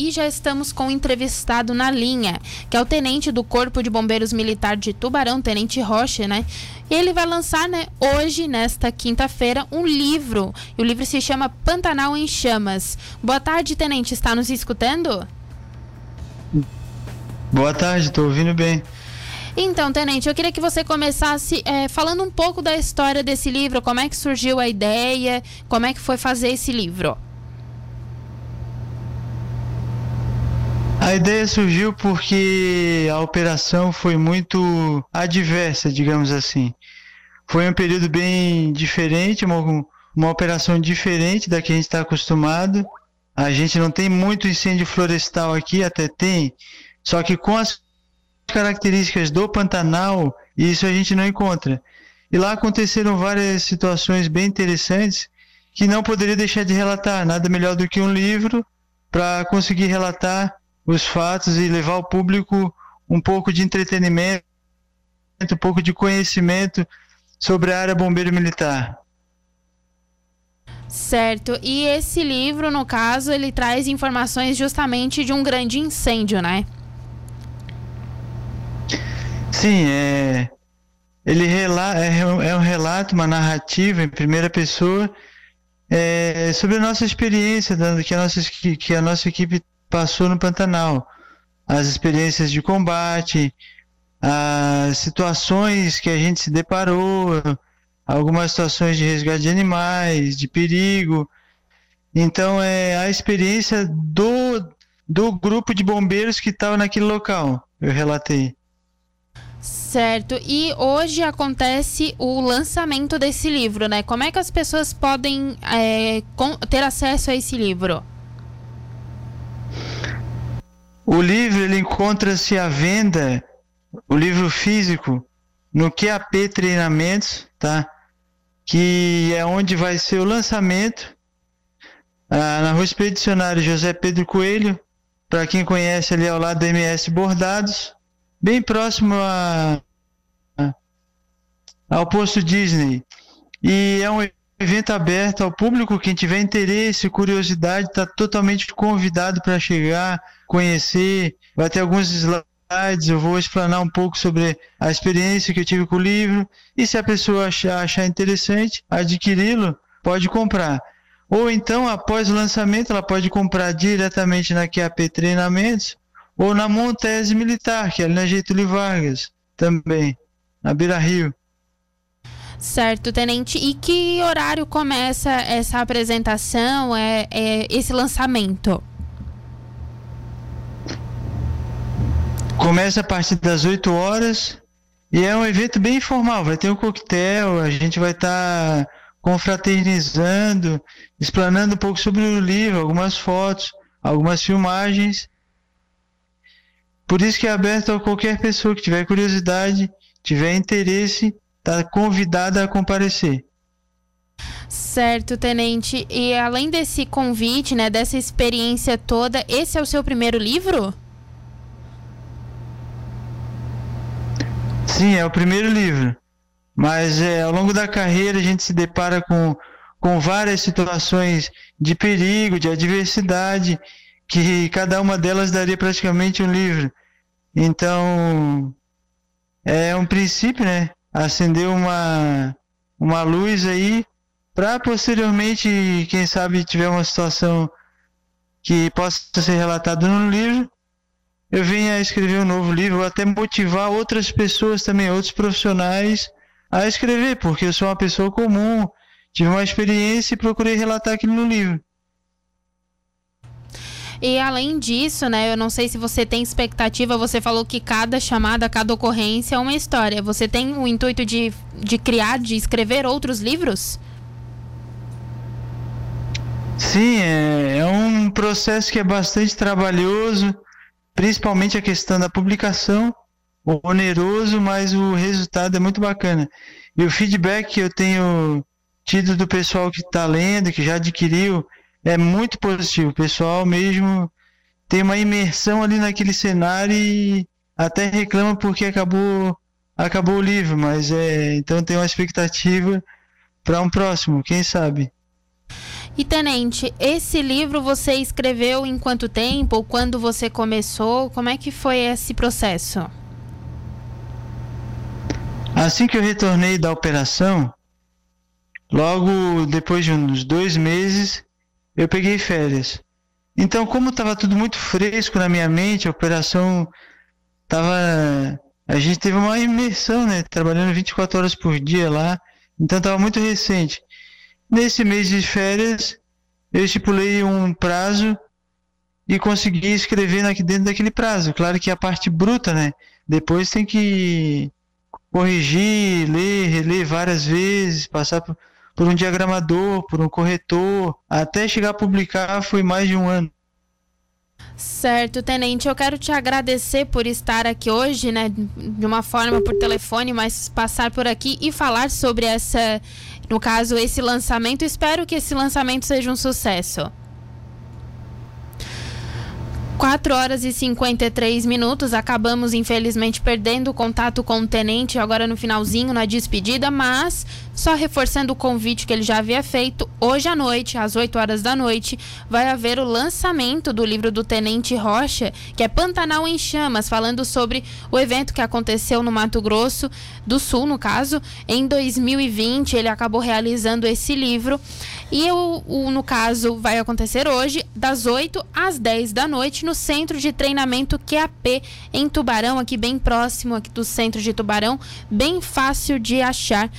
e já estamos com um entrevistado na linha, que é o tenente do Corpo de Bombeiros Militar de Tubarão, Tenente Rocha, né? E ele vai lançar, né, hoje, nesta quinta-feira, um livro. E o livro se chama Pantanal em Chamas. Boa tarde, Tenente. Está nos escutando? Boa tarde, estou ouvindo bem. Então, Tenente, eu queria que você começasse é, falando um pouco da história desse livro, como é que surgiu a ideia, como é que foi fazer esse livro. A ideia surgiu porque a operação foi muito adversa, digamos assim. Foi um período bem diferente, uma, uma operação diferente da que a gente está acostumado. A gente não tem muito incêndio florestal aqui, até tem, só que com as características do Pantanal, isso a gente não encontra. E lá aconteceram várias situações bem interessantes que não poderia deixar de relatar. Nada melhor do que um livro para conseguir relatar os fatos e levar ao público um pouco de entretenimento, um pouco de conhecimento sobre a área bombeiro militar. Certo. E esse livro, no caso, ele traz informações justamente de um grande incêndio, né? Sim, é, ele rela, é, é, um relato, uma narrativa em primeira pessoa é, sobre a nossa experiência que a nossa, que a nossa equipe passou no Pantanal. As experiências de combate, as situações que a gente se deparou, algumas situações de resgate de animais, de perigo. Então, é a experiência do, do grupo de bombeiros que estava naquele local, eu relatei. Certo. E hoje acontece o lançamento desse livro, né? Como é que as pessoas podem é, ter acesso a esse livro? O livro ele encontra-se à venda, o livro físico, no QAP Treinamentos, tá? Que é onde vai ser o lançamento ah, na Rua Expedicionário José Pedro Coelho, para quem conhece ali ao lado da MS Bordados bem próximo a, a, ao posto Disney. E é um evento aberto ao público. Quem tiver interesse, curiosidade, está totalmente convidado para chegar, conhecer. Vai ter alguns slides. Eu vou explanar um pouco sobre a experiência que eu tive com o livro. E se a pessoa achar, achar interessante adquiri-lo, pode comprar. Ou então, após o lançamento, ela pode comprar diretamente na QAP Treinamentos ou na Montese Militar, que é ali na Getúlio Vargas, também, na Beira Rio. Certo, tenente. E que horário começa essa apresentação, é, é, esse lançamento? Começa a partir das 8 horas e é um evento bem informal. Vai ter um coquetel, a gente vai estar tá confraternizando, explanando um pouco sobre o livro, algumas fotos, algumas filmagens por isso que é aberto a qualquer pessoa que tiver curiosidade, tiver interesse, está convidada a comparecer. Certo, tenente. E além desse convite, né, dessa experiência toda, esse é o seu primeiro livro? Sim, é o primeiro livro. Mas é, ao longo da carreira a gente se depara com, com várias situações de perigo, de adversidade, que cada uma delas daria praticamente um livro. Então, é um princípio, né? Acender uma, uma luz aí para posteriormente, quem sabe, tiver uma situação que possa ser relatada no livro, eu venha a escrever um novo livro, ou até motivar outras pessoas também, outros profissionais a escrever, porque eu sou uma pessoa comum, tive uma experiência e procurei relatar aquilo no livro. E além disso, né, eu não sei se você tem expectativa, você falou que cada chamada, cada ocorrência é uma história. Você tem o intuito de, de criar, de escrever outros livros? Sim, é, é um processo que é bastante trabalhoso, principalmente a questão da publicação, oneroso, mas o resultado é muito bacana. E o feedback que eu tenho tido do pessoal que está lendo, que já adquiriu, é muito positivo. O pessoal mesmo tem uma imersão ali naquele cenário e até reclama porque acabou acabou o livro, mas é então tem uma expectativa para um próximo, quem sabe. E tenente, esse livro você escreveu em quanto tempo? Quando você começou? Como é que foi esse processo? Assim que eu retornei da operação, logo depois de uns dois meses, eu peguei férias. Então, como estava tudo muito fresco na minha mente, a operação estava. A gente teve uma imersão, né? Trabalhando 24 horas por dia lá. Então, estava muito recente. Nesse mês de férias, eu estipulei um prazo e consegui escrever dentro daquele prazo. Claro que a parte bruta, né? Depois tem que corrigir, ler, reler várias vezes, passar por, por um diagramador, por um corretor, até chegar a publicar foi mais de um ano. Certo, Tenente, eu quero te agradecer por estar aqui hoje, né, de uma forma por telefone, mas passar por aqui e falar sobre essa, no caso, esse lançamento. Espero que esse lançamento seja um sucesso. 4 horas e 53 minutos. Acabamos, infelizmente, perdendo o contato com o tenente agora no finalzinho, na despedida, mas só reforçando o convite que ele já havia feito, hoje à noite, às 8 horas da noite, vai haver o lançamento do livro do Tenente Rocha, que é Pantanal em Chamas, falando sobre o evento que aconteceu no Mato Grosso do Sul, no caso, em 2020. Ele acabou realizando esse livro. E o, o, no caso, vai acontecer hoje, das 8 às 10 da noite, no Centro de Treinamento QAP, em Tubarão, aqui bem próximo aqui do centro de Tubarão, bem fácil de achar.